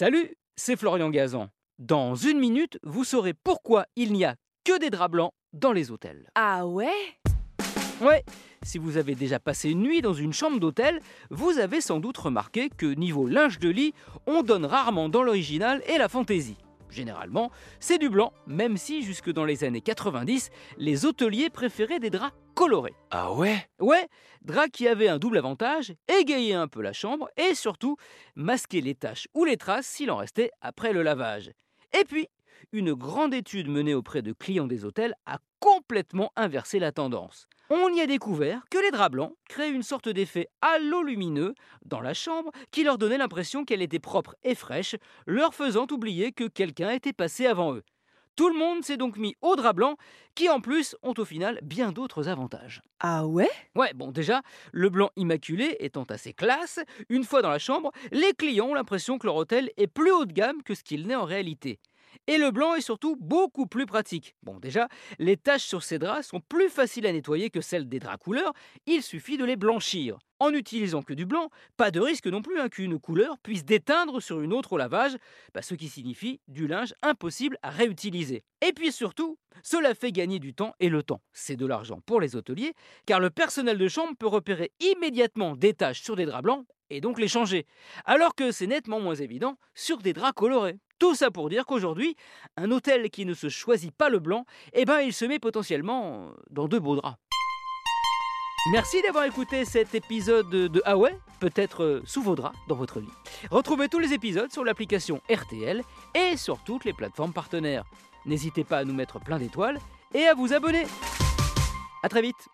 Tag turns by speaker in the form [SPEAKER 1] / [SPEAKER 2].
[SPEAKER 1] Salut, c'est Florian Gazan. Dans une minute, vous saurez pourquoi il n'y a que des draps blancs dans les hôtels.
[SPEAKER 2] Ah ouais?
[SPEAKER 1] Ouais, si vous avez déjà passé une nuit dans une chambre d'hôtel, vous avez sans doute remarqué que niveau linge de lit, on donne rarement dans l'original et la fantaisie. Généralement, c'est du blanc, même si jusque dans les années 90, les hôteliers préféraient des draps colorés.
[SPEAKER 3] Ah ouais?
[SPEAKER 1] Ouais, draps qui avaient un double avantage, égayer un peu la chambre et surtout masquer les taches ou les traces s'il en restait après le lavage. Et puis, une grande étude menée auprès de clients des hôtels a complètement inversé la tendance. On y a découvert que les draps blancs créaient une sorte d'effet halo lumineux dans la chambre qui leur donnait l'impression qu'elle était propre et fraîche, leur faisant oublier que quelqu'un était passé avant eux. Tout le monde s'est donc mis aux draps blancs, qui en plus ont au final bien d'autres avantages.
[SPEAKER 2] Ah ouais?
[SPEAKER 1] Ouais, bon déjà, le blanc immaculé étant assez classe, une fois dans la chambre, les clients ont l'impression que leur hôtel est plus haut de gamme que ce qu'il n'est en réalité. Et le blanc est surtout beaucoup plus pratique. Bon déjà, les taches sur ces draps sont plus faciles à nettoyer que celles des draps couleurs, il suffit de les blanchir. En n'utilisant que du blanc, pas de risque non plus hein, qu'une couleur puisse déteindre sur une autre au lavage, bah, ce qui signifie du linge impossible à réutiliser. Et puis surtout, cela fait gagner du temps et le temps, c'est de l'argent pour les hôteliers, car le personnel de chambre peut repérer immédiatement des taches sur des draps blancs et donc les changer, alors que c'est nettement moins évident sur des draps colorés. Tout ça pour dire qu'aujourd'hui, un hôtel qui ne se choisit pas le blanc, eh ben il se met potentiellement dans de beaux draps. Merci d'avoir écouté cet épisode de Ah ouais Peut-être sous vos draps dans votre lit. Retrouvez tous les épisodes sur l'application RTL et sur toutes les plateformes partenaires. N'hésitez pas à nous mettre plein d'étoiles et à vous abonner. A très vite